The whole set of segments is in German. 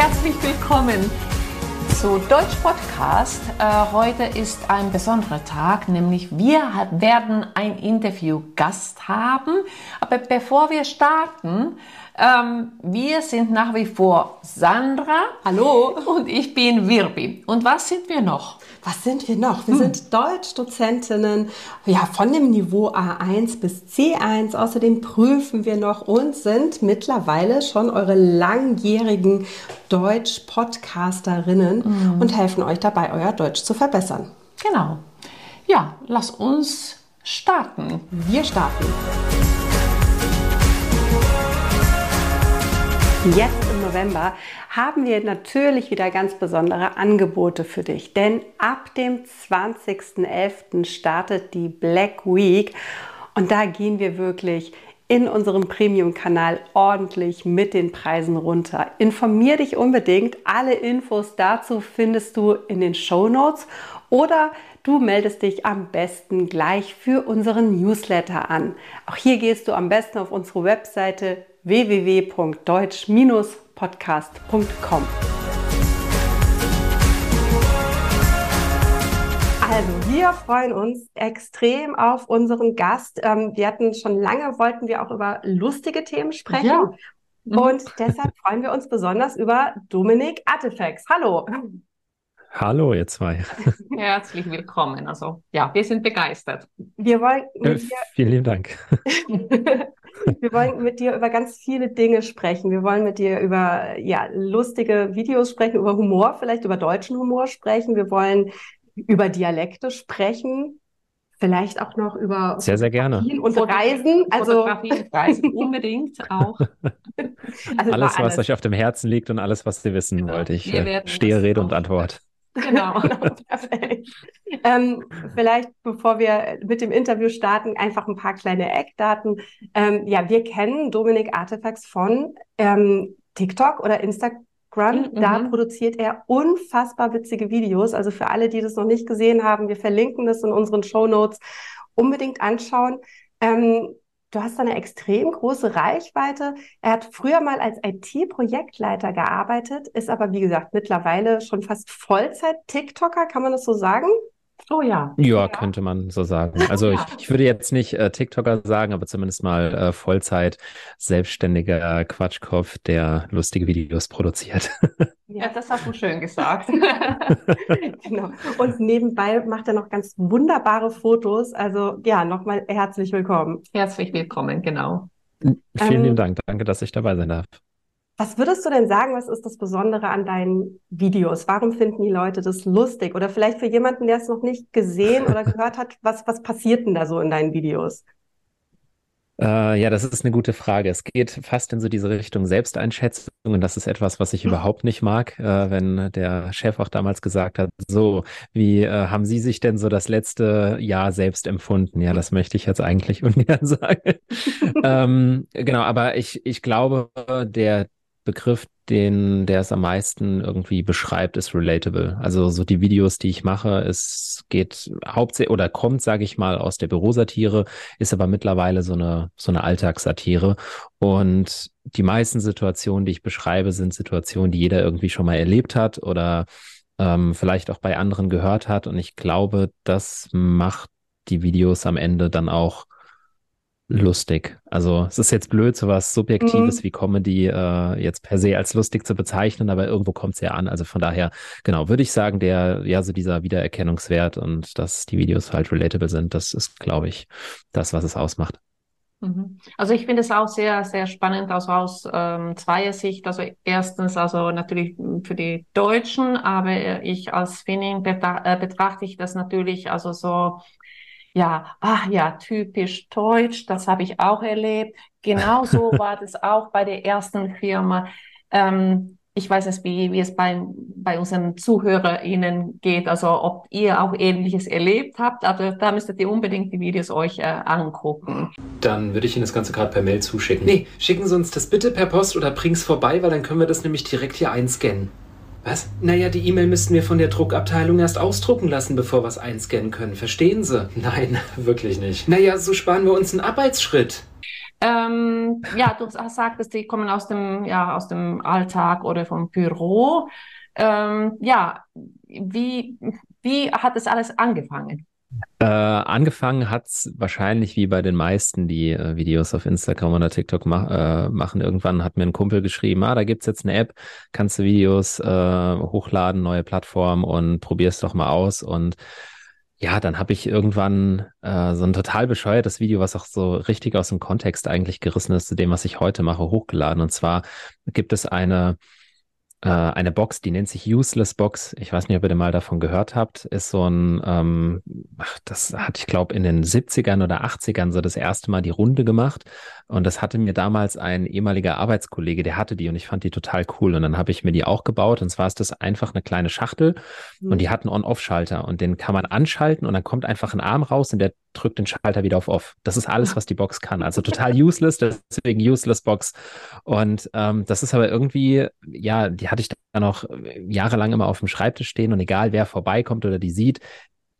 Herzlich willkommen zu Deutsch Podcast. Äh, heute ist ein besonderer Tag, nämlich wir werden ein Interview-Gast haben. Aber bevor wir starten, ähm, wir sind nach wie vor Sandra. Hallo. Und ich bin Wirbi. Und was sind wir noch? Was sind wir noch? Wir hm. sind Deutschdozentinnen ja, von dem Niveau A1 bis C1. Außerdem prüfen wir noch und sind mittlerweile schon eure langjährigen Deutsch-Podcasterinnen hm. und helfen euch dabei, euer Deutsch zu verbessern. Genau. Ja, lass uns starten. Wir starten. Jetzt im November haben wir natürlich wieder ganz besondere Angebote für dich, denn ab dem 20.11. startet die Black Week und da gehen wir wirklich in unserem Premium-Kanal ordentlich mit den Preisen runter. Informier dich unbedingt. Alle Infos dazu findest du in den Show Notes oder du meldest dich am besten gleich für unseren Newsletter an. Auch hier gehst du am besten auf unsere Webseite www.deutsch-podcast.com. Also wir freuen uns extrem auf unseren Gast. Ähm, wir hatten schon lange, wollten wir auch über lustige Themen sprechen. Ja. Mhm. Und deshalb freuen wir uns besonders über Dominik Artifex. Hallo. Hallo, ihr zwei. Herzlich willkommen. Also ja, wir sind begeistert. Wir wollen äh, vielen lieben Dank. Wir wollen mit dir über ganz viele Dinge sprechen. Wir wollen mit dir über ja, lustige Videos sprechen, über Humor, vielleicht über deutschen Humor sprechen. Wir wollen über Dialekte sprechen. Vielleicht auch noch über sehr, sehr gerne. und Reisen. Also Reisen unbedingt auch. Also alles, alles, was euch auf dem Herzen liegt und alles, was ihr wissen genau. wollt. Ich äh, stehe Rede und Antwort. Genau, perfekt. Ähm, vielleicht, bevor wir mit dem Interview starten, einfach ein paar kleine Eckdaten. Ähm, ja, wir kennen Dominik Artefacts von ähm, TikTok oder Instagram. Mhm. Da produziert er unfassbar witzige Videos. Also für alle, die das noch nicht gesehen haben, wir verlinken das in unseren Show Notes. Unbedingt anschauen. Ähm, Du hast eine extrem große Reichweite. Er hat früher mal als IT-Projektleiter gearbeitet, ist aber, wie gesagt, mittlerweile schon fast Vollzeit-TikToker. Kann man das so sagen? Oh ja. Ja, könnte man so sagen. Also ich, ich würde jetzt nicht äh, TikToker sagen, aber zumindest mal äh, Vollzeit selbstständiger Quatschkopf, der lustige Videos produziert. Ja, das hast du schön gesagt. genau. Und nebenbei macht er noch ganz wunderbare Fotos. Also ja, nochmal herzlich willkommen. Herzlich willkommen, genau. Vielen ähm, lieben Dank. Danke, dass ich dabei sein darf. Was würdest du denn sagen, was ist das Besondere an deinen Videos? Warum finden die Leute das lustig? Oder vielleicht für jemanden, der es noch nicht gesehen oder gehört hat, was, was passiert denn da so in deinen Videos? Äh, ja, das ist eine gute Frage. Es geht fast in so diese Richtung Selbsteinschätzung und das ist etwas, was ich hm. überhaupt nicht mag, äh, wenn der Chef auch damals gesagt hat, so, wie äh, haben Sie sich denn so das letzte Jahr selbst empfunden? Ja, das möchte ich jetzt eigentlich ungern sagen. ähm, genau, aber ich, ich glaube, der Begriff, den, der es am meisten irgendwie beschreibt, ist relatable. Also so die Videos, die ich mache, es geht hauptsächlich oder kommt, sage ich mal, aus der Bürosatire, ist aber mittlerweile so eine, so eine Alltagssatire. Und die meisten Situationen, die ich beschreibe, sind Situationen, die jeder irgendwie schon mal erlebt hat oder ähm, vielleicht auch bei anderen gehört hat. Und ich glaube, das macht die Videos am Ende dann auch lustig. Also es ist jetzt blöd, so was Subjektives mhm. wie Comedy äh, jetzt per se als lustig zu bezeichnen, aber irgendwo kommt es ja an. Also von daher, genau, würde ich sagen, der, ja, so dieser Wiedererkennungswert und dass die Videos halt relatable sind, das ist, glaube ich, das, was es ausmacht. Mhm. Also ich finde es auch sehr, sehr spannend, also aus ähm, zweier Sicht. Also erstens, also natürlich für die Deutschen, aber ich als Finnin äh, betrachte ich das natürlich also so ja, ach ja, typisch deutsch, das habe ich auch erlebt. Genauso war das auch bei der ersten Firma. Ähm, ich weiß nicht, wie, wie es bei, bei unseren ZuhörerInnen geht, also ob ihr auch Ähnliches erlebt habt, aber da müsstet ihr unbedingt die Videos euch äh, angucken. Dann würde ich Ihnen das Ganze gerade per Mail zuschicken. Nee, schicken Sie uns das bitte per Post oder bring's vorbei, weil dann können wir das nämlich direkt hier einscannen. Was? Naja, die E-Mail müssten wir von der Druckabteilung erst ausdrucken lassen, bevor wir es einscannen können. Verstehen Sie? Nein, wirklich nicht. Naja, so sparen wir uns einen Arbeitsschritt. Ähm, ja, du sagtest, die kommen aus dem, ja, aus dem Alltag oder vom Büro. Ähm, ja, wie, wie hat das alles angefangen? Äh, angefangen hat's wahrscheinlich wie bei den meisten, die äh, Videos auf Instagram oder TikTok ma äh, machen. Irgendwann hat mir ein Kumpel geschrieben, ah, da gibt's jetzt eine App, kannst du Videos äh, hochladen, neue Plattform und probier's doch mal aus. Und ja, dann habe ich irgendwann äh, so ein total bescheuertes Video, was auch so richtig aus dem Kontext eigentlich gerissen ist zu dem, was ich heute mache, hochgeladen. Und zwar gibt es eine äh, eine Box, die nennt sich Useless Box. Ich weiß nicht, ob ihr mal davon gehört habt. Ist so ein, ähm, ach, das hat ich glaube in den 70ern oder 80ern so das erste Mal die Runde gemacht. Und das hatte mir damals ein ehemaliger Arbeitskollege, der hatte die und ich fand die total cool. Und dann habe ich mir die auch gebaut. Und zwar ist das einfach eine kleine Schachtel mhm. und die hat einen On-Off-Schalter und den kann man anschalten und dann kommt einfach ein Arm raus und der drückt den Schalter wieder auf Off. Das ist alles, was die Box kann. Also total useless, deswegen Useless Box. Und ähm, das ist aber irgendwie, ja, die hatte ich dann auch jahrelang immer auf dem Schreibtisch stehen und egal wer vorbeikommt oder die sieht,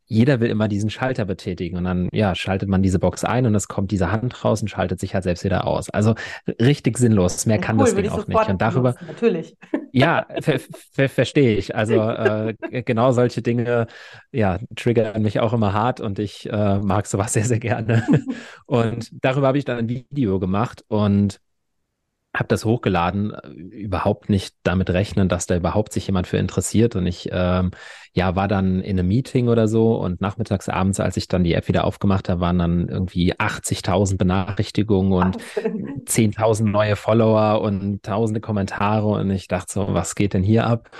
jeder will immer diesen Schalter betätigen und dann, ja, schaltet man diese Box ein und es kommt diese Hand raus und schaltet sich halt selbst wieder aus. Also richtig sinnlos. Mehr kann cool, das Ding auch nicht. Und darüber. Benutzen, natürlich. Ja, ver ver verstehe ich. Also äh, genau solche Dinge, ja, triggern mich auch immer hart und ich äh, mag sowas sehr, sehr gerne. und darüber habe ich dann ein Video gemacht und habe das hochgeladen, äh, überhaupt nicht damit rechnen, dass da überhaupt sich jemand für interessiert. Und ich ähm, ja war dann in einem Meeting oder so und nachmittags abends, als ich dann die App wieder aufgemacht habe, waren dann irgendwie 80.000 Benachrichtigungen und 10.000 neue Follower und tausende Kommentare. Und ich dachte so, was geht denn hier ab?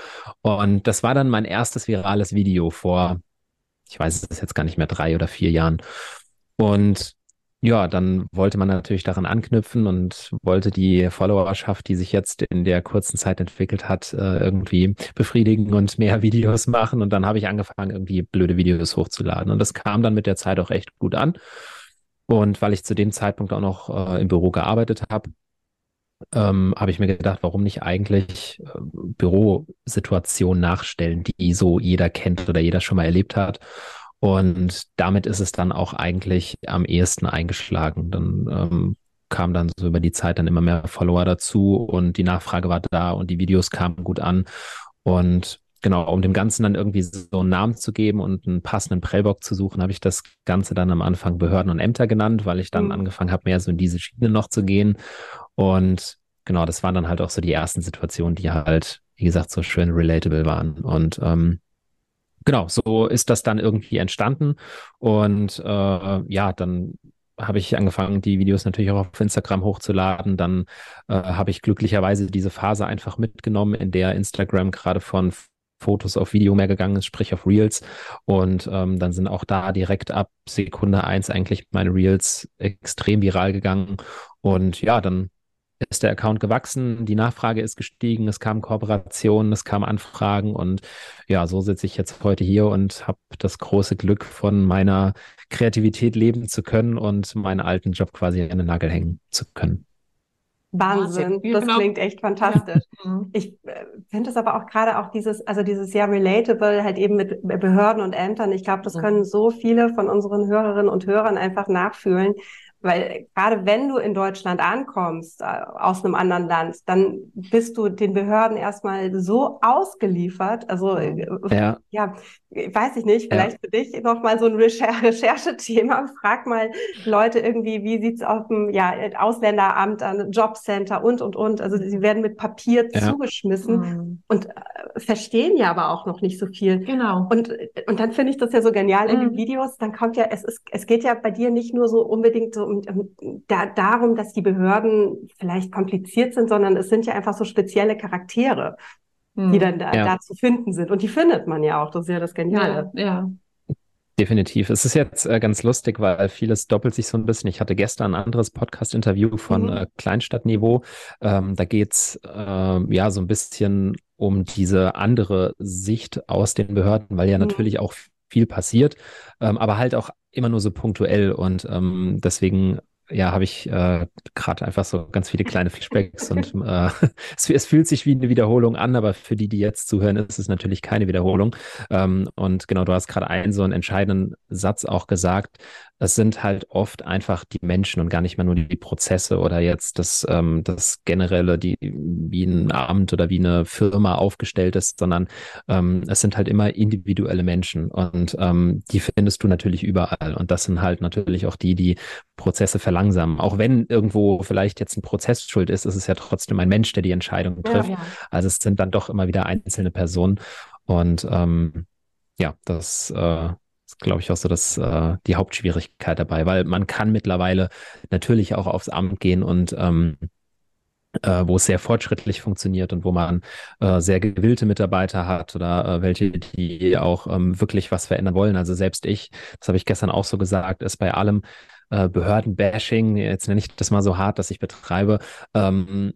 Und das war dann mein erstes virales Video vor, ich weiß es jetzt gar nicht mehr, drei oder vier Jahren. Und ja, dann wollte man natürlich daran anknüpfen und wollte die Followerschaft, die sich jetzt in der kurzen Zeit entwickelt hat, äh, irgendwie befriedigen und mehr Videos machen. Und dann habe ich angefangen, irgendwie blöde Videos hochzuladen. Und das kam dann mit der Zeit auch echt gut an. Und weil ich zu dem Zeitpunkt auch noch äh, im Büro gearbeitet habe, ähm, habe ich mir gedacht, warum nicht eigentlich äh, Bürosituationen nachstellen, die so jeder kennt oder jeder schon mal erlebt hat. Und damit ist es dann auch eigentlich am ehesten eingeschlagen. Dann ähm, kam dann so über die Zeit dann immer mehr Follower dazu und die Nachfrage war da und die Videos kamen gut an. Und genau, um dem Ganzen dann irgendwie so einen Namen zu geben und einen passenden Prellbock zu suchen, habe ich das Ganze dann am Anfang Behörden und Ämter genannt, weil ich dann mhm. angefangen habe, mehr so in diese Schiene noch zu gehen. Und genau, das waren dann halt auch so die ersten Situationen, die halt, wie gesagt, so schön relatable waren. Und ähm, genau, so ist das dann irgendwie entstanden. Und äh, ja, dann habe ich angefangen, die Videos natürlich auch auf Instagram hochzuladen. Dann äh, habe ich glücklicherweise diese Phase einfach mitgenommen, in der Instagram gerade von Fotos auf Video mehr gegangen ist, sprich auf Reels. Und ähm, dann sind auch da direkt ab Sekunde eins eigentlich meine Reels extrem viral gegangen. Und ja, dann ist der Account gewachsen, die Nachfrage ist gestiegen, es kamen Kooperationen, es kamen Anfragen und ja, so sitze ich jetzt heute hier und habe das große Glück, von meiner Kreativität leben zu können und meinen alten Job quasi an den Nagel hängen zu können. Wahnsinn, das genau. klingt echt fantastisch. Mhm. Ich äh, finde es aber auch gerade auch dieses, also dieses sehr relatable, halt eben mit Behörden und Ämtern. Ich glaube, das mhm. können so viele von unseren Hörerinnen und Hörern einfach nachfühlen, weil gerade wenn du in Deutschland ankommst, äh, aus einem anderen Land, dann bist du den Behörden erstmal so ausgeliefert. Also äh, ja, ja weiß ich nicht, vielleicht ja. für dich nochmal so ein Recher Recherchethema. Frag mal Leute irgendwie, wie sieht's auf dem ja, Ausländeramt an, Jobcenter und, und, und. Also sie werden mit Papier ja. zugeschmissen mhm. und äh, verstehen ja aber auch noch nicht so viel. Genau. Und, und dann finde ich das ja so genial mhm. in den mhm. Videos. Dann kommt ja, es ist, es geht ja bei dir nicht nur so unbedingt so um, um da, darum, dass die Behörden vielleicht kompliziert sind, sondern es sind ja einfach so spezielle Charaktere die hm. dann da, ja. da, zu finden sind. Und die findet man ja auch. Das ist ja das Geniale. Ja, ja. Definitiv. Es ist jetzt äh, ganz lustig, weil vieles doppelt sich so ein bisschen. Ich hatte gestern ein anderes Podcast-Interview von mhm. äh, Kleinstadtniveau. Ähm, da geht's äh, ja so ein bisschen um diese andere Sicht aus den Behörden, weil ja mhm. natürlich auch viel passiert, ähm, aber halt auch immer nur so punktuell. Und ähm, deswegen ja, habe ich äh, gerade einfach so ganz viele kleine Flashbacks und äh, es, es, fühlt sich wie eine Wiederholung an, aber für die, die jetzt zuhören, ist es natürlich keine Wiederholung. Ähm, und genau, du hast gerade einen so einen entscheidenden Satz auch gesagt. Es sind halt oft einfach die Menschen und gar nicht mehr nur die Prozesse oder jetzt das, ähm, das generelle, die wie ein Amt oder wie eine Firma aufgestellt ist, sondern ähm, es sind halt immer individuelle Menschen und ähm, die findest du natürlich überall. Und das sind halt natürlich auch die, die Prozesse verlangsamen. Auch wenn irgendwo vielleicht jetzt ein Prozess schuld ist, ist es ja trotzdem ein Mensch, der die Entscheidung trifft. Ja, ja. Also es sind dann doch immer wieder einzelne Personen. Und ähm, ja, das äh, ist, glaube ich, auch so das, äh, die Hauptschwierigkeit dabei, weil man kann mittlerweile natürlich auch aufs Amt gehen und ähm, äh, wo es sehr fortschrittlich funktioniert und wo man äh, sehr gewillte Mitarbeiter hat oder äh, welche, die auch ähm, wirklich was verändern wollen. Also selbst ich, das habe ich gestern auch so gesagt, ist bei allem äh, Behördenbashing, jetzt nenne ich das mal so hart, dass ich betreibe, ähm,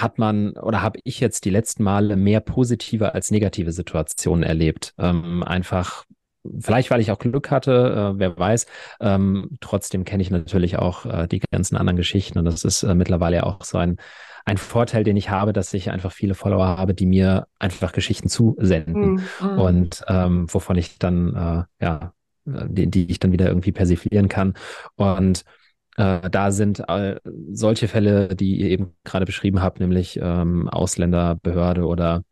hat man oder habe ich jetzt die letzten Male mehr positive als negative Situationen erlebt. Ähm, einfach Vielleicht, weil ich auch Glück hatte, äh, wer weiß. Ähm, trotzdem kenne ich natürlich auch äh, die ganzen anderen Geschichten und das ist äh, mittlerweile auch so ein, ein Vorteil, den ich habe, dass ich einfach viele Follower habe, die mir einfach Geschichten zusenden mhm. und ähm, wovon ich dann, äh, ja, die, die ich dann wieder irgendwie persiflieren kann. Und äh, da sind äh, solche Fälle, die ihr eben gerade beschrieben habt, nämlich ähm, Ausländerbehörde oder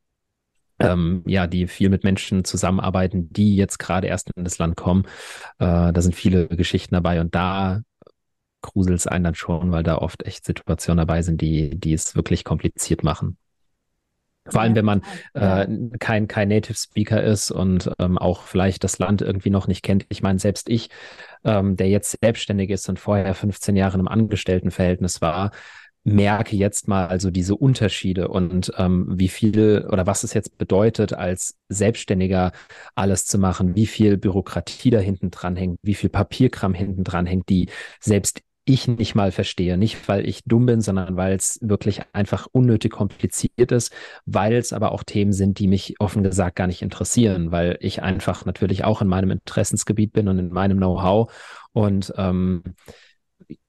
ähm, ja, die viel mit Menschen zusammenarbeiten, die jetzt gerade erst in das Land kommen. Äh, da sind viele Geschichten dabei und da gruselt es einen dann schon, weil da oft echt Situationen dabei sind, die, die es wirklich kompliziert machen. Vor allem, wenn man äh, kein, kein Native Speaker ist und ähm, auch vielleicht das Land irgendwie noch nicht kennt. Ich meine, selbst ich, ähm, der jetzt selbstständig ist und vorher 15 Jahre im Angestelltenverhältnis war, merke jetzt mal also diese Unterschiede und ähm, wie viel oder was es jetzt bedeutet, als Selbstständiger alles zu machen, wie viel Bürokratie da hinten dran hängt, wie viel Papierkram hinten dran hängt, die selbst ich nicht mal verstehe. Nicht, weil ich dumm bin, sondern weil es wirklich einfach unnötig kompliziert ist, weil es aber auch Themen sind, die mich offen gesagt gar nicht interessieren, weil ich einfach natürlich auch in meinem Interessensgebiet bin und in meinem Know-how und ähm,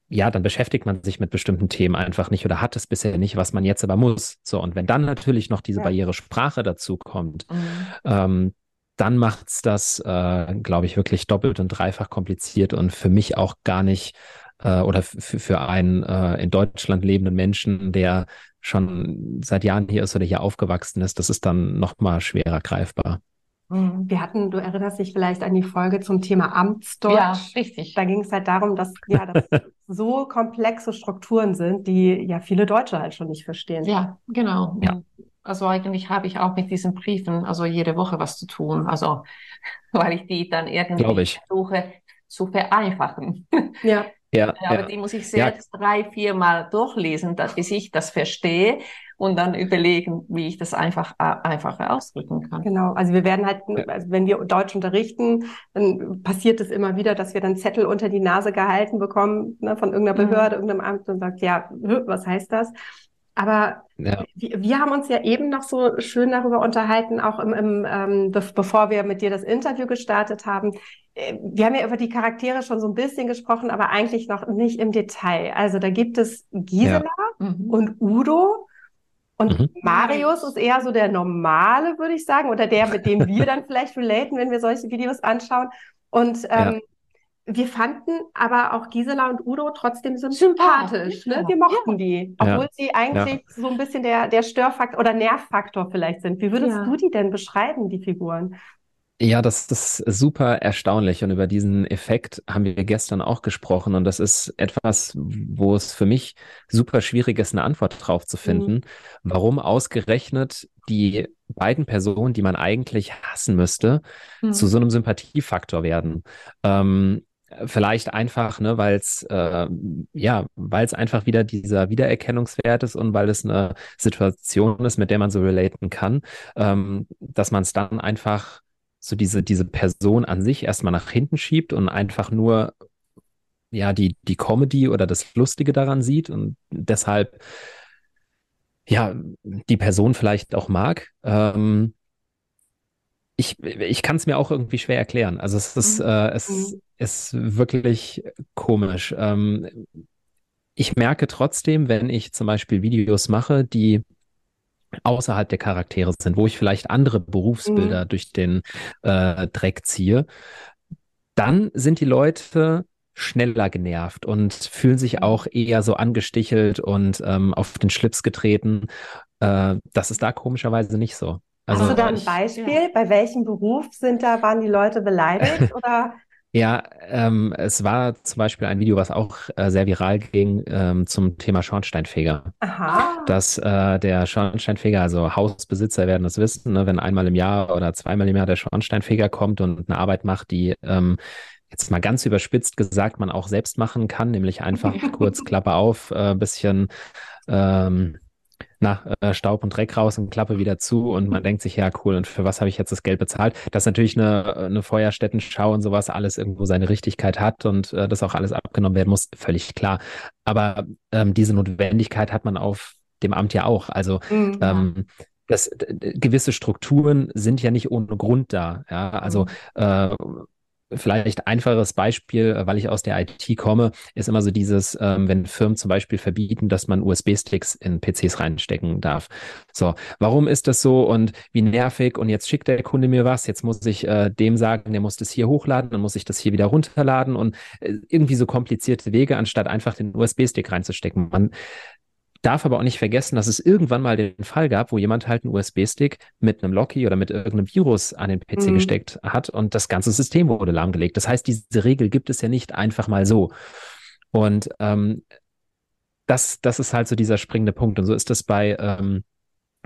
ja, dann beschäftigt man sich mit bestimmten Themen einfach nicht oder hat es bisher nicht, was man jetzt aber muss. So, und wenn dann natürlich noch diese ja. Barriere Sprache dazu kommt, mhm. ähm, dann macht's das, äh, glaube ich, wirklich doppelt und dreifach kompliziert und für mich auch gar nicht äh, oder für einen äh, in Deutschland lebenden Menschen, der schon seit Jahren hier ist oder hier aufgewachsen ist, das ist dann noch mal schwerer greifbar. Mhm. Wir hatten, du erinnerst dich vielleicht an die Folge zum Thema Amtsdeutsch. Ja, richtig. Da ging es halt darum, dass ja dass so komplexe Strukturen sind, die ja viele Deutsche halt schon nicht verstehen. Ja, genau. Ja. Also eigentlich habe ich auch mit diesen Briefen also jede Woche was zu tun. Also weil ich die dann irgendwie ich. versuche zu vereinfachen. Ja. Ja, aber ja. die muss ich selbst ja. drei, vier Mal durchlesen, bis ich das verstehe und dann überlegen, wie ich das einfach äh, einfacher ausdrücken kann. Genau, also wir werden halt, also wenn wir Deutsch unterrichten, dann passiert es immer wieder, dass wir dann Zettel unter die Nase gehalten bekommen ne, von irgendeiner mhm. Behörde, mhm. irgendeinem Amt und sagt, ja, was heißt das? Aber ja. wir, wir, haben uns ja eben noch so schön darüber unterhalten, auch im, im ähm, be bevor wir mit dir das Interview gestartet haben. Äh, wir haben ja über die Charaktere schon so ein bisschen gesprochen, aber eigentlich noch nicht im Detail. Also da gibt es Gisela ja. Mhm. und Udo. Und mhm. Marius ist eher so der normale, würde ich sagen, oder der, mit dem wir dann vielleicht relaten, wenn wir solche Videos anschauen. Und ähm, ja wir fanden aber auch Gisela und Udo trotzdem so sympathisch. Ja, ne? Wir mochten ja. die, obwohl ja. sie eigentlich so ein bisschen der, der Störfaktor oder Nervfaktor vielleicht sind. Wie würdest du die denn beschreiben, die Figuren? Ja, das ist super erstaunlich und über diesen Effekt haben wir gestern auch gesprochen und das ist etwas, wo es für mich super schwierig ist, eine Antwort drauf zu finden, mhm. warum ausgerechnet die beiden Personen, die man eigentlich hassen müsste, mhm. zu so einem Sympathiefaktor werden. Ähm, Vielleicht einfach, ne, weil es äh, ja, weil es einfach wieder dieser Wiedererkennungswert ist und weil es eine Situation ist, mit der man so relaten kann, ähm, dass man es dann einfach so diese diese Person an sich erstmal nach hinten schiebt und einfach nur ja die die Comedy oder das Lustige daran sieht und deshalb ja die Person vielleicht auch mag. Ähm, ich, ich kann es mir auch irgendwie schwer erklären. Also es ist, mhm. äh, es mhm. ist wirklich komisch. Ähm, ich merke trotzdem, wenn ich zum Beispiel Videos mache, die außerhalb der Charaktere sind, wo ich vielleicht andere Berufsbilder mhm. durch den äh, Dreck ziehe, dann sind die Leute schneller genervt und fühlen sich auch eher so angestichelt und ähm, auf den Schlips getreten. Äh, das ist da komischerweise nicht so. Also, Hast du da ein Beispiel? Ja. Bei welchem Beruf sind da, waren die Leute beleidigt oder? Ja, ähm, es war zum Beispiel ein Video, was auch äh, sehr viral ging ähm, zum Thema Schornsteinfeger. Aha. Dass äh, der Schornsteinfeger, also Hausbesitzer werden das wissen, ne, wenn einmal im Jahr oder zweimal im Jahr der Schornsteinfeger kommt und eine Arbeit macht, die ähm, jetzt mal ganz überspitzt gesagt man auch selbst machen kann, nämlich einfach kurz Klappe auf, äh, bisschen ähm, na, äh, Staub und Dreck raus und Klappe wieder zu und man denkt sich, ja, cool, und für was habe ich jetzt das Geld bezahlt? Dass natürlich eine, eine Feuerstättenschau und sowas alles irgendwo seine Richtigkeit hat und äh, das auch alles abgenommen werden muss, völlig klar. Aber ähm, diese Notwendigkeit hat man auf dem Amt ja auch. Also mhm. ähm, das, gewisse Strukturen sind ja nicht ohne Grund da. Ja, also mhm. äh, Vielleicht einfaches Beispiel, äh, weil ich aus der IT komme, ist immer so dieses, ähm, wenn Firmen zum Beispiel verbieten, dass man USB-Sticks in PCs reinstecken darf. So, warum ist das so und wie nervig? Und jetzt schickt der Kunde mir was, jetzt muss ich äh, dem sagen, der muss das hier hochladen, dann muss ich das hier wieder runterladen und äh, irgendwie so komplizierte Wege, anstatt einfach den USB-Stick reinzustecken. Man darf aber auch nicht vergessen, dass es irgendwann mal den Fall gab, wo jemand halt einen USB-Stick mit einem Locky oder mit irgendeinem Virus an den PC mhm. gesteckt hat und das ganze System wurde lahmgelegt. Das heißt, diese Regel gibt es ja nicht einfach mal so. Und ähm, das, das ist halt so dieser springende Punkt. Und so ist das bei, ähm,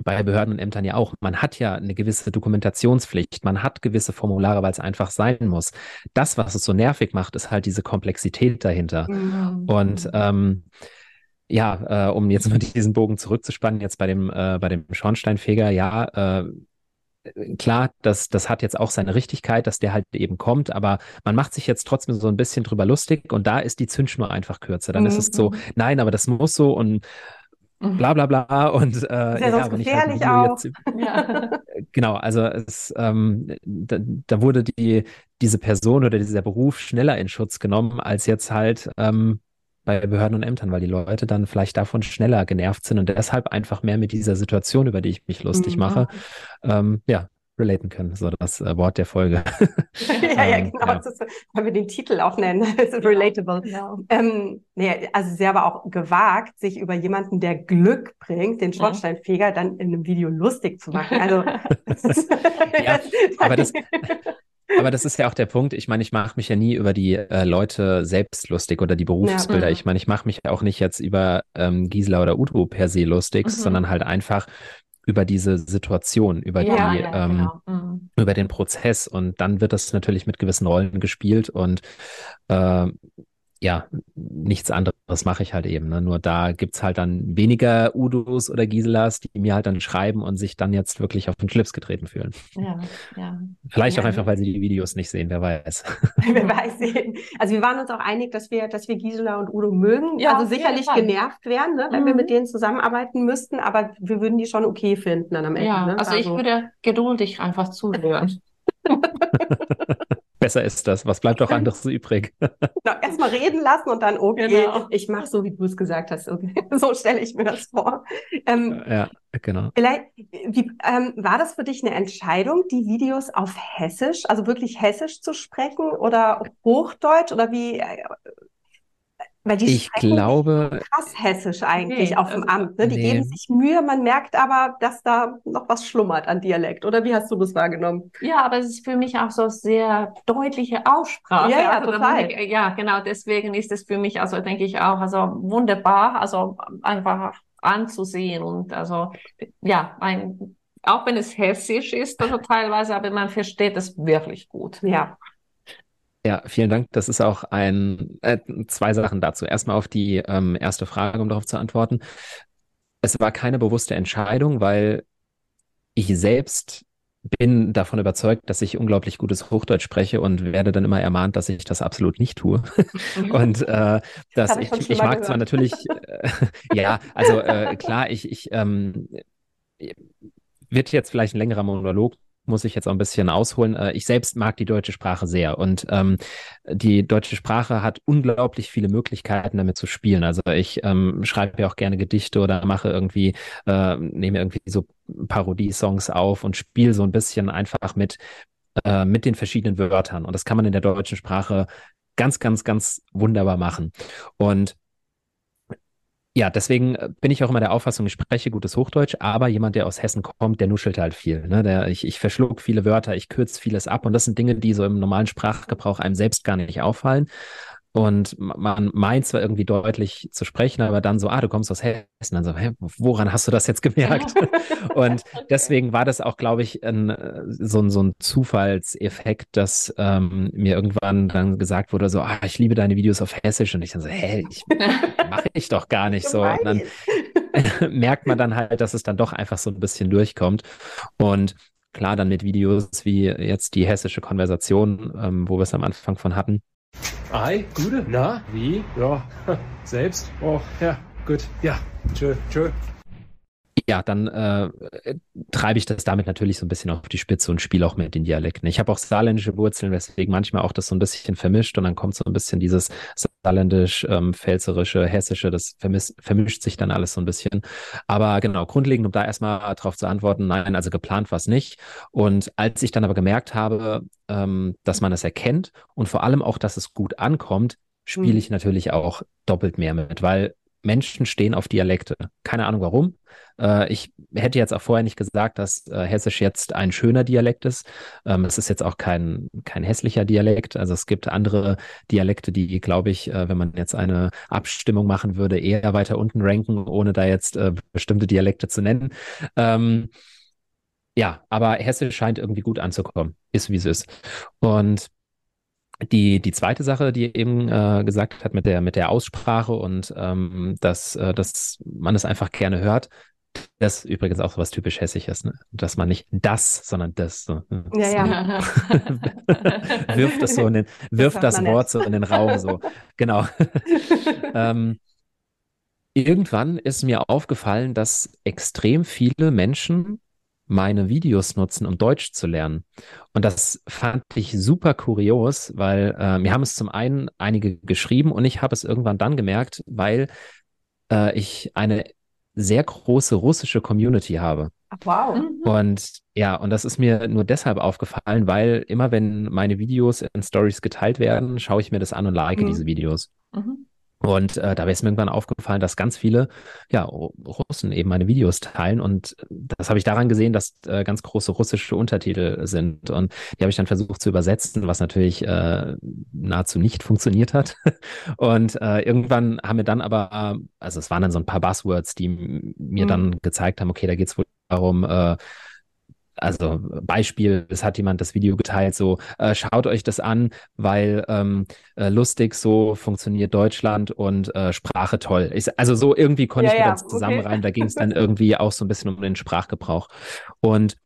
bei Behörden und Ämtern ja auch. Man hat ja eine gewisse Dokumentationspflicht, man hat gewisse Formulare, weil es einfach sein muss. Das, was es so nervig macht, ist halt diese Komplexität dahinter. Mhm. Und ähm, ja, äh, um jetzt mal diesen Bogen zurückzuspannen, jetzt bei dem, äh, bei dem Schornsteinfeger, ja, äh, klar, das, das hat jetzt auch seine Richtigkeit, dass der halt eben kommt, aber man macht sich jetzt trotzdem so ein bisschen drüber lustig und da ist die Zündschnur einfach kürzer. Dann mhm. ist es so, mhm. nein, aber das muss so und mhm. bla bla bla und äh, ja, gefährlich halt auch. Jetzt, ja. Genau, also es, ähm, da, da, wurde die, diese Person oder dieser Beruf schneller in Schutz genommen, als jetzt halt ähm, bei Behörden und Ämtern, weil die Leute dann vielleicht davon schneller genervt sind und deshalb einfach mehr mit dieser Situation, über die ich mich lustig mhm. mache, ähm, ja, relaten können. So das äh, Wort der Folge. ja, ja, ähm, genau. Ja. Das können wir den Titel auch nennen. relatable. Ja. Ähm, nee, also sie aber auch gewagt, sich über jemanden, der Glück bringt, den Schornsteinfeger, dann in einem Video lustig zu machen. Also ja, aber das, aber das ist ja auch der Punkt. Ich meine, ich mache mich ja nie über die äh, Leute selbst lustig oder die Berufsbilder. Ja, ich meine, ich mache mich auch nicht jetzt über ähm, Gisela oder Udo per se lustig, mhm. sondern halt einfach über diese Situation, über ja, die, ja, ähm, genau. mhm. über den Prozess. Und dann wird das natürlich mit gewissen Rollen gespielt und äh, ja, nichts anderes mache ich halt eben. Ne? Nur da gibt's halt dann weniger Udos oder Giselas, die mir halt dann schreiben und sich dann jetzt wirklich auf den Schlips getreten fühlen. Ja, ja. Vielleicht ja, auch einfach, weil sie die Videos nicht sehen, wer weiß. wer weiß. Also wir waren uns auch einig, dass wir, dass wir Gisela und Udo mögen. Ja, also sicherlich genervt wären, ne, wenn mhm. wir mit denen zusammenarbeiten müssten, aber wir würden die schon okay finden dann am Ende. Ja, ne? also, also ich würde geduldig einfach zuhören. Besser ist das. Was bleibt auch anderes übrig? Genau, Erstmal reden lassen und dann, okay, genau. ich mache so, wie du es gesagt hast. Okay. So stelle ich mir das vor. Ähm, ja, genau. Vielleicht, wie, ähm, war das für dich eine Entscheidung, die Videos auf Hessisch, also wirklich Hessisch zu sprechen oder Hochdeutsch oder wie, äh, weil die ich glaube, krass hessisch eigentlich nee, auf dem also, Amt. Ne? Die nee. geben sich Mühe, man merkt aber, dass da noch was schlummert an Dialekt. Oder wie hast du das wahrgenommen? Ja, aber es ist für mich auch so sehr deutliche Aussprache. Ja, ja, also, total. Ich, ja, genau. Deswegen ist es für mich, also denke ich auch, also wunderbar, also einfach anzusehen und also ja, ein auch wenn es hessisch ist, also teilweise, aber man versteht es wirklich gut. Ja. Ja, vielen Dank. Das ist auch ein, äh, zwei Sachen dazu. Erstmal auf die ähm, erste Frage, um darauf zu antworten. Es war keine bewusste Entscheidung, weil ich selbst bin davon überzeugt, dass ich unglaublich gutes Hochdeutsch spreche und werde dann immer ermahnt, dass ich das absolut nicht tue. Mhm. und äh, dass ich, ich, ich mag gehört. zwar natürlich, äh, ja, also äh, klar, ich, ich ähm, wird jetzt vielleicht ein längerer Monolog muss ich jetzt auch ein bisschen ausholen. Äh, ich selbst mag die deutsche Sprache sehr und ähm, die deutsche Sprache hat unglaublich viele Möglichkeiten, damit zu spielen. Also ich ähm, schreibe ja auch gerne Gedichte oder mache irgendwie, äh, nehme irgendwie so Parodiesongs auf und spiele so ein bisschen einfach mit, äh, mit den verschiedenen Wörtern. Und das kann man in der deutschen Sprache ganz, ganz, ganz wunderbar machen. Und ja, deswegen äh, bin ich auch immer der Auffassung, ich spreche gutes Hochdeutsch, aber jemand, der aus Hessen kommt, der nuschelt halt viel. Ne? Der, ich, ich verschluck viele Wörter, ich kürze vieles ab und das sind Dinge, die so im normalen Sprachgebrauch einem selbst gar nicht auffallen. Und man meint zwar irgendwie deutlich zu sprechen, aber dann so, ah, du kommst aus Hessen. Dann so, hä, woran hast du das jetzt gemerkt? und deswegen war das auch, glaube ich, ein, so, ein, so ein Zufallseffekt, dass ähm, mir irgendwann dann gesagt wurde, so, ah, ich liebe deine Videos auf Hessisch. Und ich dann so, hä, ich mache ich doch gar nicht so. Und dann merkt man dann halt, dass es dann doch einfach so ein bisschen durchkommt. Und klar, dann mit Videos wie jetzt die hessische Konversation, ähm, wo wir es am Anfang von hatten Ei, gute. Na, wie? Ja, selbst. Oh, ja, gut. Ja, tschö, tschö ja, dann äh, treibe ich das damit natürlich so ein bisschen auf die Spitze und spiele auch mit den Dialekten. Ich habe auch saarländische Wurzeln, weswegen manchmal auch das so ein bisschen vermischt und dann kommt so ein bisschen dieses saarländisch, ähm, pfälzerische, hessische, das vermis vermischt sich dann alles so ein bisschen. Aber genau, grundlegend, um da erstmal darauf zu antworten, nein, also geplant war es nicht. Und als ich dann aber gemerkt habe, ähm, dass man es erkennt und vor allem auch, dass es gut ankommt, spiele mhm. ich natürlich auch doppelt mehr mit, weil Menschen stehen auf Dialekte. Keine Ahnung warum. Äh, ich hätte jetzt auch vorher nicht gesagt, dass äh, Hessisch jetzt ein schöner Dialekt ist. Ähm, es ist jetzt auch kein, kein hässlicher Dialekt. Also es gibt andere Dialekte, die, glaube ich, äh, wenn man jetzt eine Abstimmung machen würde, eher weiter unten ranken, ohne da jetzt äh, bestimmte Dialekte zu nennen. Ähm, ja, aber Hessisch scheint irgendwie gut anzukommen. Ist wie es ist. Und die, die zweite Sache, die eben äh, gesagt hat mit der, mit der Aussprache und ähm, dass, äh, dass man es einfach gerne hört, das ist übrigens auch so was typisch Hessisches, ne? dass man nicht das, sondern das. So, ne? ja, ja. wirft das so in den, wirft das, das Wort nicht. so in den Raum, so. Genau. ähm, irgendwann ist mir aufgefallen, dass extrem viele Menschen meine Videos nutzen, um Deutsch zu lernen. Und das fand ich super kurios, weil äh, mir haben es zum einen einige geschrieben und ich habe es irgendwann dann gemerkt, weil äh, ich eine sehr große russische Community habe. Wow. Mhm. Und ja, und das ist mir nur deshalb aufgefallen, weil immer wenn meine Videos in Stories geteilt werden, schaue ich mir das an und like mhm. diese Videos. Mhm. Und äh, da wäre es mir irgendwann aufgefallen, dass ganz viele ja, Russen eben meine Videos teilen. Und das habe ich daran gesehen, dass äh, ganz große russische Untertitel sind. Und die habe ich dann versucht zu übersetzen, was natürlich äh, nahezu nicht funktioniert hat. Und äh, irgendwann haben wir dann aber, also es waren dann so ein paar Buzzwords, die mir mhm. dann gezeigt haben, okay, da geht es wohl darum, äh, also Beispiel, es hat jemand das Video geteilt, so äh, schaut euch das an, weil ähm, äh, lustig so funktioniert Deutschland und äh, Sprache toll. Ich, also so irgendwie konnte ja, ich mir ja, das zusammenreimen. Okay. Da ging es dann irgendwie auch so ein bisschen um den Sprachgebrauch. Und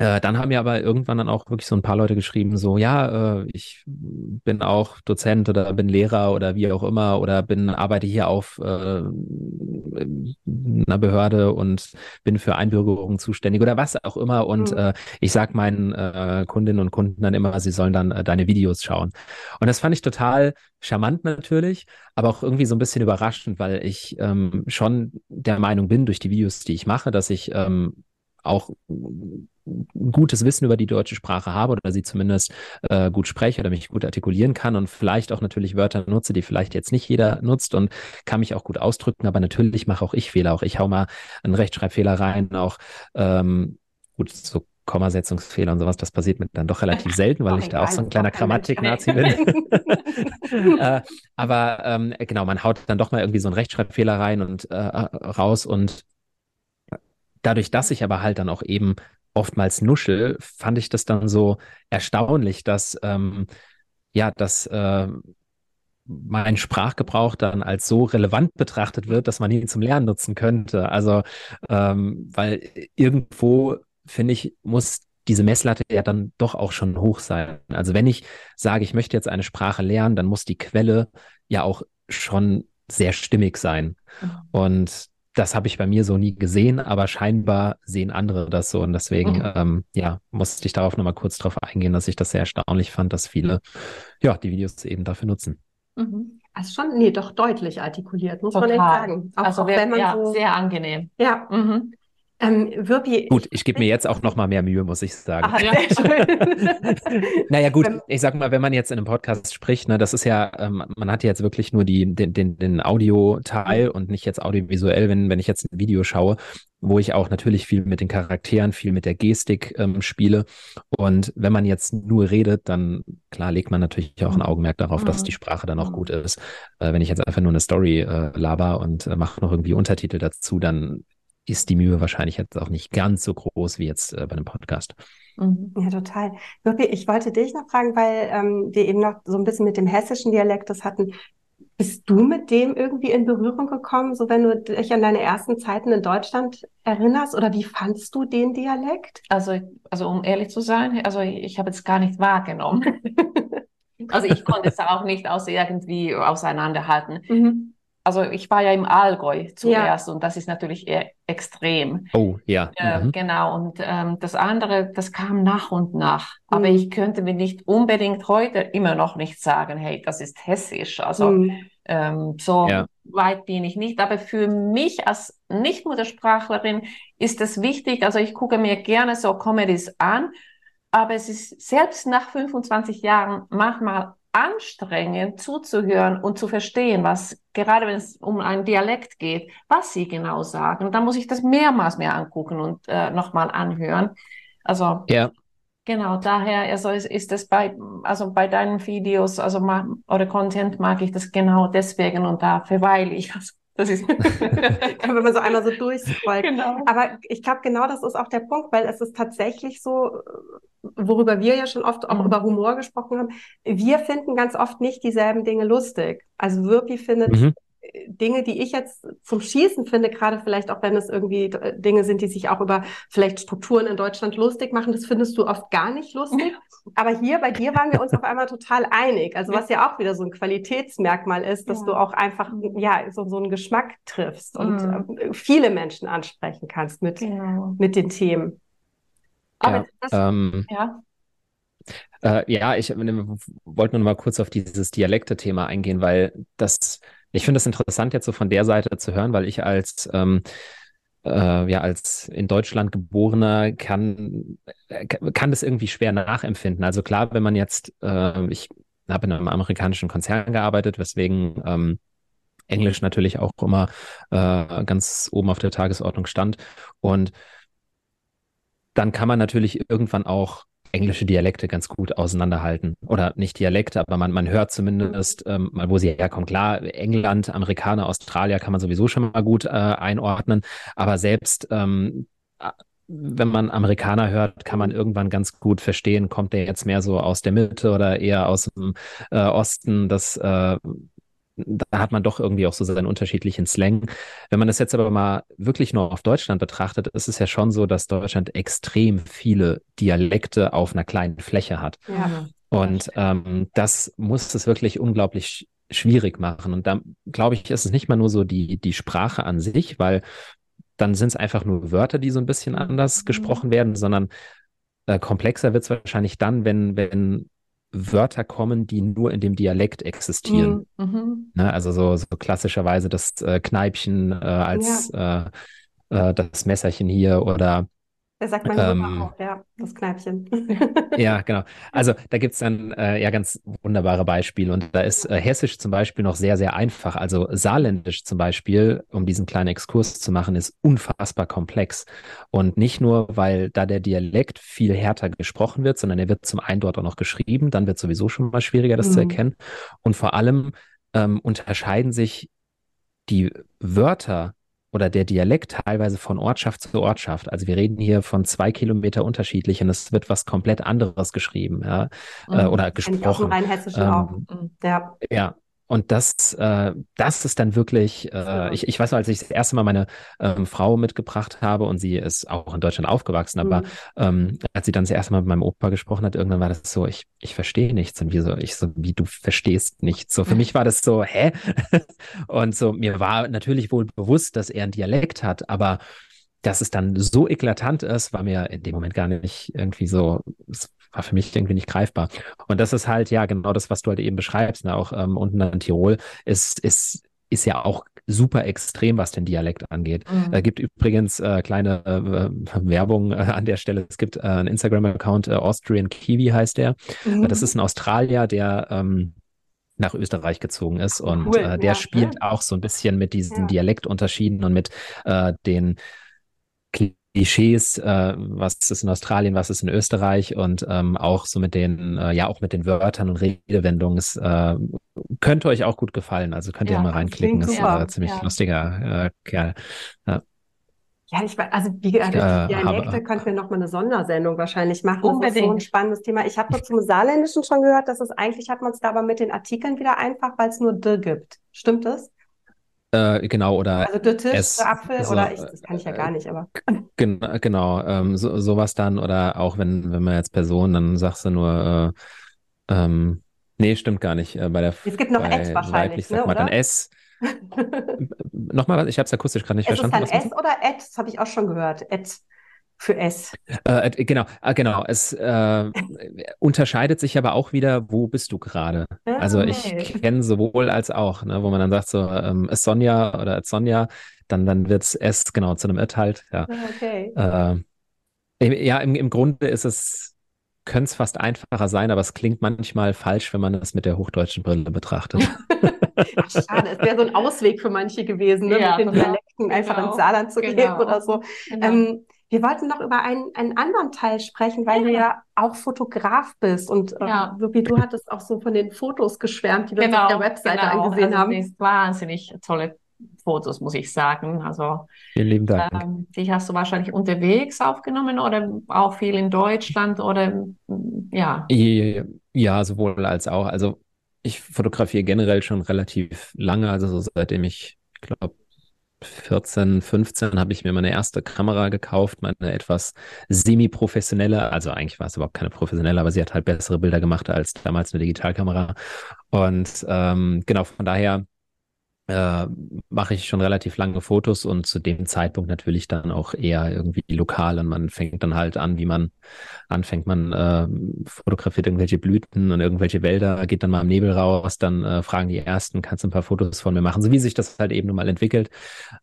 äh, dann haben mir aber irgendwann dann auch wirklich so ein paar Leute geschrieben, so, ja, äh, ich bin auch Dozent oder bin Lehrer oder wie auch immer oder bin, arbeite hier auf äh, einer Behörde und bin für Einbürgerung zuständig oder was auch immer. Und mhm. äh, ich sag meinen äh, Kundinnen und Kunden dann immer, sie sollen dann deine Videos schauen. Und das fand ich total charmant natürlich, aber auch irgendwie so ein bisschen überraschend, weil ich ähm, schon der Meinung bin, durch die Videos, die ich mache, dass ich ähm, auch gutes Wissen über die deutsche Sprache habe oder sie zumindest äh, gut spreche oder mich gut artikulieren kann und vielleicht auch natürlich Wörter nutze, die vielleicht jetzt nicht jeder nutzt und kann mich auch gut ausdrücken, aber natürlich mache auch ich Fehler. Auch ich hau mal einen Rechtschreibfehler rein, auch ähm, gut, so Kommasetzungsfehler und sowas, das passiert mir dann doch relativ selten, weil ich da auch so ein kleiner Grammatik-Nazi bin. äh, aber ähm, genau, man haut dann doch mal irgendwie so einen Rechtschreibfehler rein und äh, raus und dadurch, dass ich aber halt dann auch eben oftmals nuschel, fand ich das dann so erstaunlich, dass ähm, ja, dass äh, mein Sprachgebrauch dann als so relevant betrachtet wird, dass man ihn zum Lernen nutzen könnte. Also, ähm, weil irgendwo, finde ich, muss diese Messlatte ja dann doch auch schon hoch sein. Also wenn ich sage, ich möchte jetzt eine Sprache lernen, dann muss die Quelle ja auch schon sehr stimmig sein. Mhm. Und das habe ich bei mir so nie gesehen, aber scheinbar sehen andere das so. Und deswegen, mhm. ähm, ja, musste ich darauf nochmal kurz drauf eingehen, dass ich das sehr erstaunlich fand, dass viele, ja, die Videos eben dafür nutzen. Mhm. Also schon, nee, doch deutlich artikuliert, muss Total. man echt sagen. Auch, also auch wenn man ja, so, sehr angenehm. Ja. Mhm. Ähm, Wirpi, gut, ich gebe mir jetzt auch noch mal mehr Mühe, muss ich sagen. Ach, ja. naja, gut, ich sag mal, wenn man jetzt in einem Podcast spricht, ne, das ist ja, ähm, man hat ja jetzt wirklich nur die, den, den, den Audio-Teil und nicht jetzt audiovisuell, wenn, wenn ich jetzt ein Video schaue, wo ich auch natürlich viel mit den Charakteren, viel mit der Gestik ähm, spiele. Und wenn man jetzt nur redet, dann klar legt man natürlich auch ein Augenmerk darauf, mhm. dass die Sprache dann auch mhm. gut ist. Äh, wenn ich jetzt einfach nur eine Story äh, laber und äh, mache noch irgendwie Untertitel dazu, dann ist die Mühe wahrscheinlich jetzt auch nicht ganz so groß wie jetzt äh, bei einem Podcast. Mhm. Ja, total. Ich wollte dich noch fragen, weil ähm, wir eben noch so ein bisschen mit dem hessischen Dialekt das hatten. Bist du mit dem irgendwie in Berührung gekommen, so wenn du dich an deine ersten Zeiten in Deutschland erinnerst? Oder wie fandst du den Dialekt? Also, also um ehrlich zu sein, also ich habe es gar nicht wahrgenommen. also ich konnte es auch nicht aus irgendwie auseinanderhalten. Mhm also ich war ja im Allgäu zuerst ja. und das ist natürlich eher extrem. Oh, ja. Äh, mhm. Genau. Und ähm, das andere, das kam nach und nach. Mhm. Aber ich könnte mir nicht unbedingt heute immer noch nicht sagen, hey, das ist hessisch. Also mhm. ähm, so ja. weit bin ich nicht. Aber für mich als Nicht-Muttersprachlerin ist es wichtig, also ich gucke mir gerne so Comedies an, aber es ist selbst nach 25 Jahren manchmal anstrengend zuzuhören und zu verstehen, was gerade wenn es um einen Dialekt geht, was sie genau sagen. Und dann muss ich das mehrmals mehr angucken und äh, nochmal anhören. Also ja. genau, daher also ist, ist es bei also bei deinen Videos also oder Content mag ich das genau deswegen und da verweile ich. Also, das ist wenn man so einmal so durchscrollt. Genau. Aber ich glaube, genau das ist auch der Punkt, weil es ist tatsächlich so, worüber wir ja schon oft auch mhm. über Humor gesprochen haben. Wir finden ganz oft nicht dieselben Dinge lustig. Also Wirpi findet mhm. Dinge, die ich jetzt zum Schießen finde, gerade vielleicht auch wenn es irgendwie Dinge sind, die sich auch über vielleicht Strukturen in Deutschland lustig machen, das findest du oft gar nicht lustig. Aber hier bei dir waren wir uns auf einmal total einig. Also was ja auch wieder so ein Qualitätsmerkmal ist, dass ja. du auch einfach ja so, so einen Geschmack triffst und mhm. Äh, viele Menschen ansprechen kannst mit, genau. mit den Themen. Aber ja, das, ähm, ja. Äh, ja, ich wollte nur mal kurz auf dieses Dialekte-Thema eingehen, weil das ich finde es interessant, jetzt so von der Seite zu hören, weil ich als ähm, äh, ja als in Deutschland geborener kann äh, kann das irgendwie schwer nachempfinden. Also klar, wenn man jetzt äh, ich habe in einem amerikanischen Konzern gearbeitet, weswegen ähm, Englisch natürlich auch immer äh, ganz oben auf der Tagesordnung stand und dann kann man natürlich irgendwann auch englische Dialekte ganz gut auseinanderhalten. Oder nicht Dialekte, aber man, man hört zumindest ähm, mal, wo sie herkommen. Klar, England, Amerikaner, Australier kann man sowieso schon mal gut äh, einordnen, aber selbst ähm, wenn man Amerikaner hört, kann man irgendwann ganz gut verstehen, kommt der jetzt mehr so aus der Mitte oder eher aus dem äh, Osten. Das äh, da hat man doch irgendwie auch so seinen unterschiedlichen Slang. Wenn man das jetzt aber mal wirklich nur auf Deutschland betrachtet, ist es ja schon so, dass Deutschland extrem viele Dialekte auf einer kleinen Fläche hat. Ja. Und ähm, das muss es wirklich unglaublich schwierig machen. Und da glaube ich, ist es nicht mal nur so die, die Sprache an sich, weil dann sind es einfach nur Wörter, die so ein bisschen anders mhm. gesprochen werden, sondern äh, komplexer wird es wahrscheinlich dann, wenn, wenn Wörter kommen, die nur in dem Dialekt existieren. Mhm. mhm. Ne, also so, so klassischerweise das äh, Kneipchen äh, als ja. äh, äh das Messerchen hier oder der sagt man ähm, auch, ja, das Kneipchen. ja, genau. Also da gibt's dann äh, ja ganz wunderbare Beispiele. Und da ist äh, Hessisch zum Beispiel noch sehr, sehr einfach. Also Saarländisch zum Beispiel, um diesen kleinen Exkurs zu machen, ist unfassbar komplex. Und nicht nur, weil da der Dialekt viel härter gesprochen wird, sondern er wird zum einen dort auch noch geschrieben. Dann wird sowieso schon mal schwieriger, das mhm. zu erkennen. Und vor allem ähm, unterscheiden sich die Wörter oder der Dialekt teilweise von Ortschaft zu Ortschaft. Also wir reden hier von zwei Kilometer unterschiedlich und es wird was komplett anderes geschrieben, ja, äh, mhm. oder gesprochen. Ähm, auch. Mhm. Ja. ja, und das, äh, das ist dann wirklich, äh, ich, ich weiß noch, als ich das erste Mal meine ähm, Frau mitgebracht habe und sie ist auch in Deutschland aufgewachsen, aber mhm. ähm, als sie dann das erste Mal mit meinem Opa gesprochen hat, irgendwann war das so, ich, ich verstehe nichts. Und wie so, ich so, wie du verstehst nichts. So, für mich war das so, hä? und so, mir war natürlich wohl bewusst, dass er einen Dialekt hat, aber dass es dann so eklatant ist, war mir in dem Moment gar nicht irgendwie so, war für mich irgendwie nicht greifbar. Und das ist halt ja genau das, was du halt eben beschreibst. Ne? Auch ähm, unten in Tirol ist, ist, ist ja auch super extrem, was den Dialekt angeht. Mhm. Äh, gibt übrigens äh, kleine äh, Werbung äh, an der Stelle. Es gibt äh, einen Instagram-Account, äh, Austrian Kiwi heißt der. Mhm. Das ist ein Australier, der ähm, nach Österreich gezogen ist und Cool, äh, der ja. spielt auch so ein bisschen mit diesen Ja. Dialektunterschieden und mit äh, den Klischees, äh, was ist in Australien, was ist in Österreich und ähm, auch so mit den, äh, ja auch mit den Wörtern und Redewendungen. Es äh, könnte euch auch gut gefallen. Also könnt ihr Ja, mal reinklicken. Ist äh, ziemlich Ja. lustiger äh, Kerl. Ja, ich weiß, also wie gesagt, äh, die Dialekte könnten wir noch mal eine Sondersendung wahrscheinlich machen. Das ist so ein Unbedingt. spannendes Thema. Ich habe nur zum Saarländischen schon gehört, dass es eigentlich hat man es da aber mit den Artikeln wieder einfach, weil es nur D gibt. Stimmt das? Äh, genau, oder Also der Tisch, es- Apfel also, oder ich, das kann ich ja gar nicht, aber Gen genau, ähm, so, sowas dann oder auch wenn, wenn man jetzt Person, dann sagst du nur, äh, ähm, nee, stimmt gar nicht. Äh, bei der Es gibt noch Ed wahrscheinlich, weiblich sagt ne, man dann? S. Nochmal was, ich habe es akustisch gerade nicht es ist verstanden. dann was S oder Ed, das habe ich auch schon gehört. Ed für S. Äh, äh, genau, äh, genau. Es äh, unterscheidet sich aber auch wieder, wo bist du gerade? Also ich Okay. kenne sowohl als auch, ne, wo man dann sagt so ähm, es Sonja oder es Sonja, dann dann wird's S genau zu einem It halt. Ja, Ah, Okay. äh, ja im, im Grunde ist es könnte es fast einfacher sein, aber es klingt manchmal falsch, wenn man es mit der hochdeutschen Brille betrachtet. Ach, schade, es wäre so ein Ausweg für manche gewesen, ne, Ja, mit den genau. Dialekten einfach Genau. ins Saarland zu gehen Genau. oder so. Genau. Ähm, wir wollten noch über einen, einen anderen Teil sprechen, weil du ja auch Fotograf bist und äh, Ja. so wie du hattest auch so von den Fotos geschwärmt, die wir Genau, auf der Webseite genau. angesehen also, haben. Das ist wahnsinnig tolle Fotos, muss ich sagen. Also, Vielen lieben Dank. ähm, die hast du wahrscheinlich unterwegs aufgenommen oder auch viel in Deutschland oder ja. Ja, sowohl als auch. Also ich fotografiere generell schon relativ lange, also so seitdem ich, glaube 14, 15 habe ich mir meine erste Kamera gekauft, meine etwas semi-professionelle, also eigentlich war es überhaupt keine professionelle, aber sie hat halt bessere Bilder gemacht als damals eine Digitalkamera. Und ähm, genau, von daher äh, mache ich schon relativ lange Fotos und zu dem Zeitpunkt natürlich dann auch eher irgendwie lokal und man fängt dann halt an, wie man anfängt. Man äh, fotografiert irgendwelche Blüten und irgendwelche Wälder, geht dann mal im Nebel raus, dann äh, fragen die Ersten, kannst du ein paar Fotos von mir machen, so wie sich das halt eben nun mal entwickelt.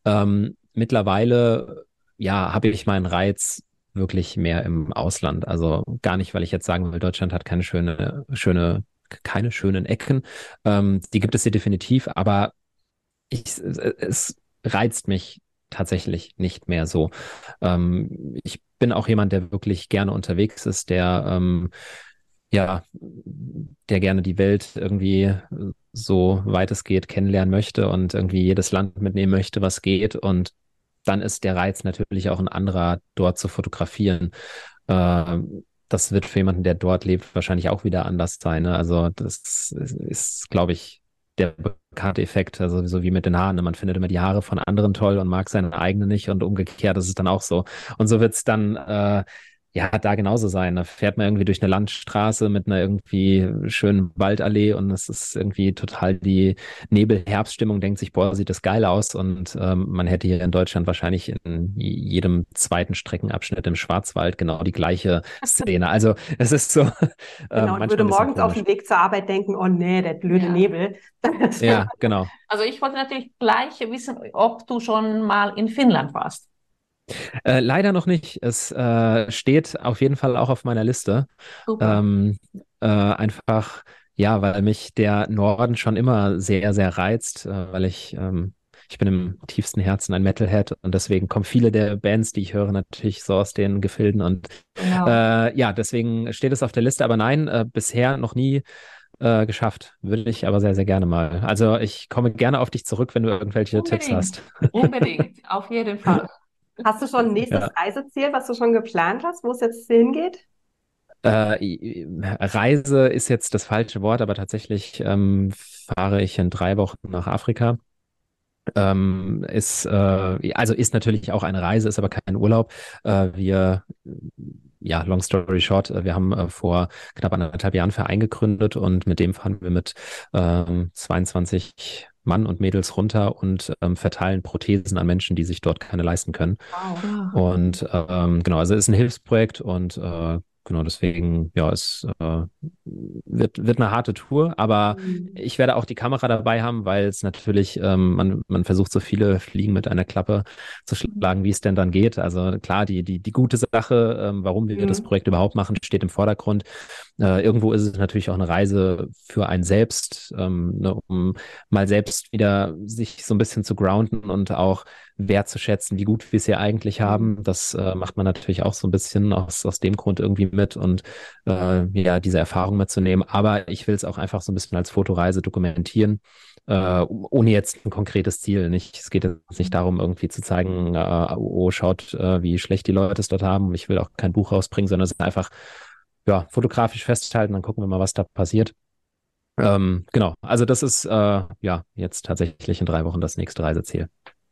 Ähm, mittlerweile, ja, habe ich meinen Reiz wirklich mehr im Ausland. Also gar nicht, weil ich jetzt sagen will, Deutschland hat keine schöne, schöne, keine schönen Ecken. Ähm, die gibt es hier definitiv, aber ich, es reizt mich tatsächlich nicht mehr so. Ähm, ich bin auch jemand, der wirklich gerne unterwegs ist, der ähm, ja, der gerne die Welt irgendwie so weit es geht kennenlernen möchte und irgendwie jedes Land mitnehmen möchte, was geht. Und dann ist der Reiz natürlich auch ein anderer, dort zu fotografieren. Äh, das wird für jemanden, der dort lebt, wahrscheinlich auch wieder anders sein. Ne? Also das ist, ist glaube ich, der bekannte Effekt, also so wie mit den Haaren. ne? Man findet immer die Haare von anderen toll und mag seine eigene nicht und umgekehrt ist es dann auch so. Und so wird es dann äh, ja da genauso sein. Da fährt man irgendwie durch eine Landstraße mit einer irgendwie schönen Waldallee und es ist irgendwie total die Nebel-Herbststimmung, denkt sich, boah, sieht das geil aus. Und ähm, man hätte hier in Deutschland wahrscheinlich in jedem zweiten Streckenabschnitt im Schwarzwald genau die gleiche Szene. Also es ist so. Genau, ähm, und würde morgens auf dem Weg zur Arbeit denken, oh nee, der blöde Ja. Nebel. Ja, genau. Also ich wollte natürlich gleich wissen, ob du schon mal in Finnland warst. Äh, leider noch nicht. Es äh, steht auf jeden Fall auch auf meiner Liste. Ähm, äh, einfach, ja, weil mich der Norden schon immer sehr, sehr reizt, äh, weil ich, ähm, ich bin im tiefsten Herzen ein Metalhead und deswegen kommen viele der Bands, die ich höre, natürlich so aus den Gefilden und Genau. äh, ja, deswegen steht es auf der Liste, aber nein, äh, bisher noch nie geschafft. Würde ich aber sehr, sehr gerne mal. Also ich komme gerne auf dich zurück, wenn du irgendwelche Tipps Unbedingt. hast. Unbedingt, auf jeden Fall. Hast du schon ein nächstes Ja. Reiseziel, was du schon geplant hast, wo es jetzt hingeht? Äh, Reise ist jetzt das falsche Wort, aber tatsächlich ähm, fahre ich in drei Wochen nach Afrika. Ähm, ist, äh, also ist natürlich auch eine Reise, ist aber kein Urlaub. Äh, wir, ja, long story short, äh, wir haben äh, vor knapp anderthalb Jahren Verein gegründet und mit dem fahren wir mit ähm, 22 Mann und Mädels runter und ähm, verteilen Prothesen an Menschen, die sich dort keine leisten können. Wow. Und ähm, genau, also ist ein Hilfsprojekt und äh, genau deswegen, ja, ist äh, wird, wird eine harte Tour, aber mhm. ich werde auch die Kamera dabei haben, weil es natürlich, ähm, man, man versucht so viele Fliegen mit einer Klappe zu schlagen, wie es denn dann geht. Also klar, die, die, die gute Sache, ähm, warum wir mhm. das Projekt überhaupt machen, steht im Vordergrund. Äh, irgendwo ist es natürlich auch eine Reise für einen selbst, ähm, ne, um mal selbst wieder sich so ein bisschen zu grounden und auch wertzuschätzen, wie gut wir es hier eigentlich haben. Mhm. Das äh, macht man natürlich auch so ein bisschen aus, aus dem Grund irgendwie mit und äh, ja, diese Erfahrung mitzunehmen. Aber ich will es auch einfach so ein bisschen als Fotoreise dokumentieren, äh, ohne jetzt ein konkretes Ziel. Nicht, es geht jetzt nicht darum, irgendwie zu zeigen, äh, oh, schaut, äh, wie schlecht die Leute es dort haben. Ich will auch kein Buch rausbringen, sondern es ist einfach ja, fotografisch festhalten, dann gucken wir mal, was da passiert. Ähm, genau, also das ist äh, ja jetzt tatsächlich in drei Wochen das nächste Reiseziel.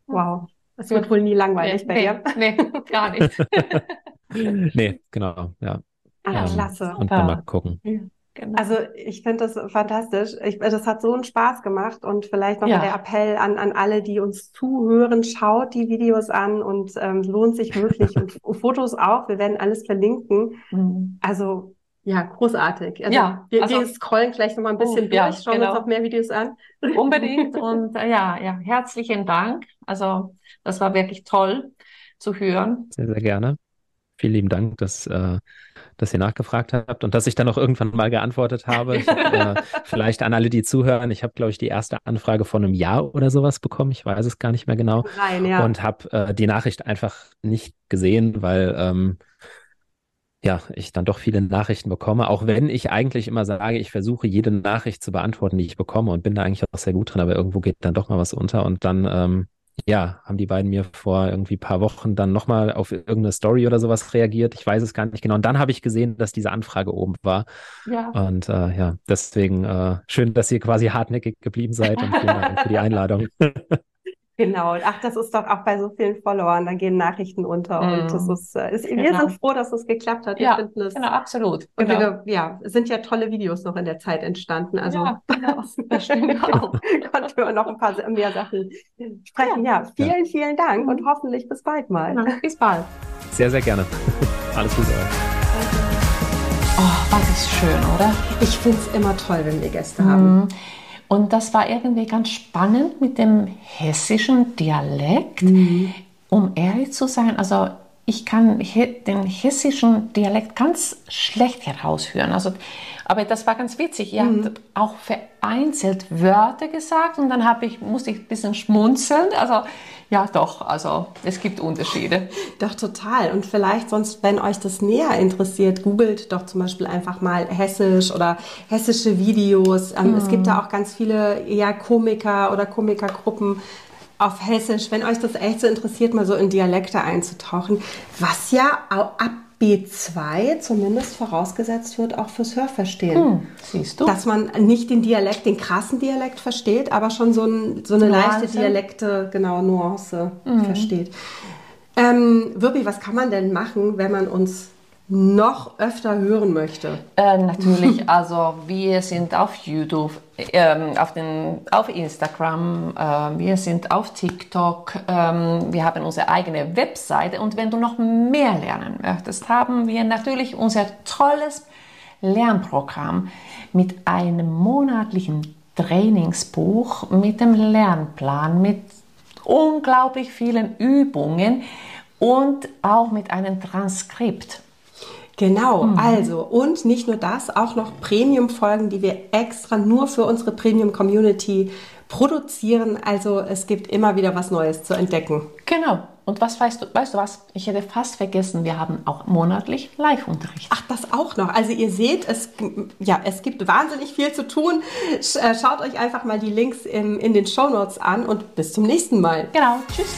Wow, das wird wohl nie langweilig nee, bei dir. Nee, gar nicht. nee, genau, ja. Ah, ähm, klasse. Und dann mal gucken. Genau. Also ich finde das fantastisch. Ich, das hat so einen Spaß gemacht und vielleicht noch ja. der Appell an, an alle, die uns zuhören, schaut die Videos an und ähm, lohnt sich wirklich und Fotos auch. Wir werden alles verlinken. Mhm. Also ja, großartig. Also, ja, wir, also, wir scrollen gleich noch mal ein bisschen oh, durch, ja, schauen genau. uns noch mehr Videos an. Unbedingt und äh, ja, ja, herzlichen Dank. Also das war wirklich toll zu hören. Sehr, sehr gerne. Vielen lieben Dank, dass äh, dass ihr nachgefragt habt und dass ich dann auch irgendwann mal geantwortet habe. Ich, äh, vielleicht an alle, die zuhören. Ich habe, glaube ich, die erste Anfrage von einem Jahr oder sowas bekommen. Ich weiß es gar nicht mehr genau. Nein, ja. Und habe äh, die Nachricht einfach nicht gesehen, weil ähm, ja, ich dann doch viele Nachrichten bekomme, auch wenn ich eigentlich immer sage, ich versuche jede Nachricht zu beantworten, die ich bekomme und bin da eigentlich auch sehr gut drin, aber irgendwo geht dann doch mal was unter und dann ähm, ja, haben die beiden mir vor irgendwie paar Wochen dann nochmal auf irgendeine Story oder sowas reagiert. Ich weiß es gar nicht genau. Und dann habe ich gesehen, dass diese Anfrage oben war. Ja. Und äh, ja, deswegen äh, schön, dass ihr quasi hartnäckig geblieben seid und vielen Dank für die Einladung. Genau, ach, das ist doch auch bei so vielen Followern, dann gehen Nachrichten unter mm. und das ist, äh, ist genau. wir sind froh, dass es geklappt hat. Ja, es, genau, absolut. Und genau. wir, ja, es sind ja tolle Videos noch in der Zeit entstanden. Also ja, genau, das stimmt auch. konnten wir noch ein paar mehr Sachen sprechen. Ja, ja vielen, ja. vielen Dank und hoffentlich bis bald mal. Genau, bis bald. Sehr, sehr gerne. Alles Gute Oh, was ist schön, oder? Ich finde es immer toll, wenn wir Gäste mhm. haben. Und das war irgendwie ganz spannend mit dem hessischen Dialekt. Mhm. Um ehrlich zu sein, also ich kann den hessischen Dialekt ganz schlecht heraushören. Also, aber das war ganz witzig. Ihr mhm. habt auch vereinzelt Wörter gesagt und dann habe ich, musste ich ein bisschen schmunzeln. Also ja, doch, also es gibt Unterschiede. Doch, total. Und vielleicht sonst, wenn euch das näher interessiert, googelt doch zum Beispiel einfach mal Hessisch oder hessische Videos. Ähm, mhm. Es gibt da auch ganz viele ja, Komiker oder Komikergruppen, auf Hessisch, wenn euch das echt so interessiert, mal so in Dialekte einzutauchen, was ja ab B2 zumindest vorausgesetzt wird, auch fürs Hörverstehen. Hm, siehst du? Dass man nicht den Dialekt, den krassen Dialekt versteht, aber schon so, ein, so eine Nuance. leichte Dialekte, genau, Nuance mhm. versteht. Ähm, Wirbi, was kann man denn machen, wenn man uns noch öfter hören möchte? Äh, natürlich, also wir sind auf YouTube, ähm, auf, den, auf Instagram, äh, wir sind auf TikTok, ähm, wir haben unsere eigene Webseite und wenn du noch mehr lernen möchtest, haben wir natürlich unser tolles Lernprogramm mit einem monatlichen Trainingsbuch, mit dem Lernplan, mit unglaublich vielen Übungen und auch mit einem Transkript. Genau, mhm. also und nicht nur das, auch noch Premium-Folgen, die wir extra nur für unsere Premium-Community produzieren. Also es gibt immer wieder was Neues zu entdecken. Genau. Und was weißt du, weißt du was? Ich hätte fast vergessen, wir haben auch monatlich Live-Unterricht. Ach, das auch noch. Also ihr seht, es, ja, es gibt wahnsinnig viel zu tun. Äh, schaut euch einfach mal die Links in, in den Show Notes an und bis zum nächsten Mal. Genau. Tschüss.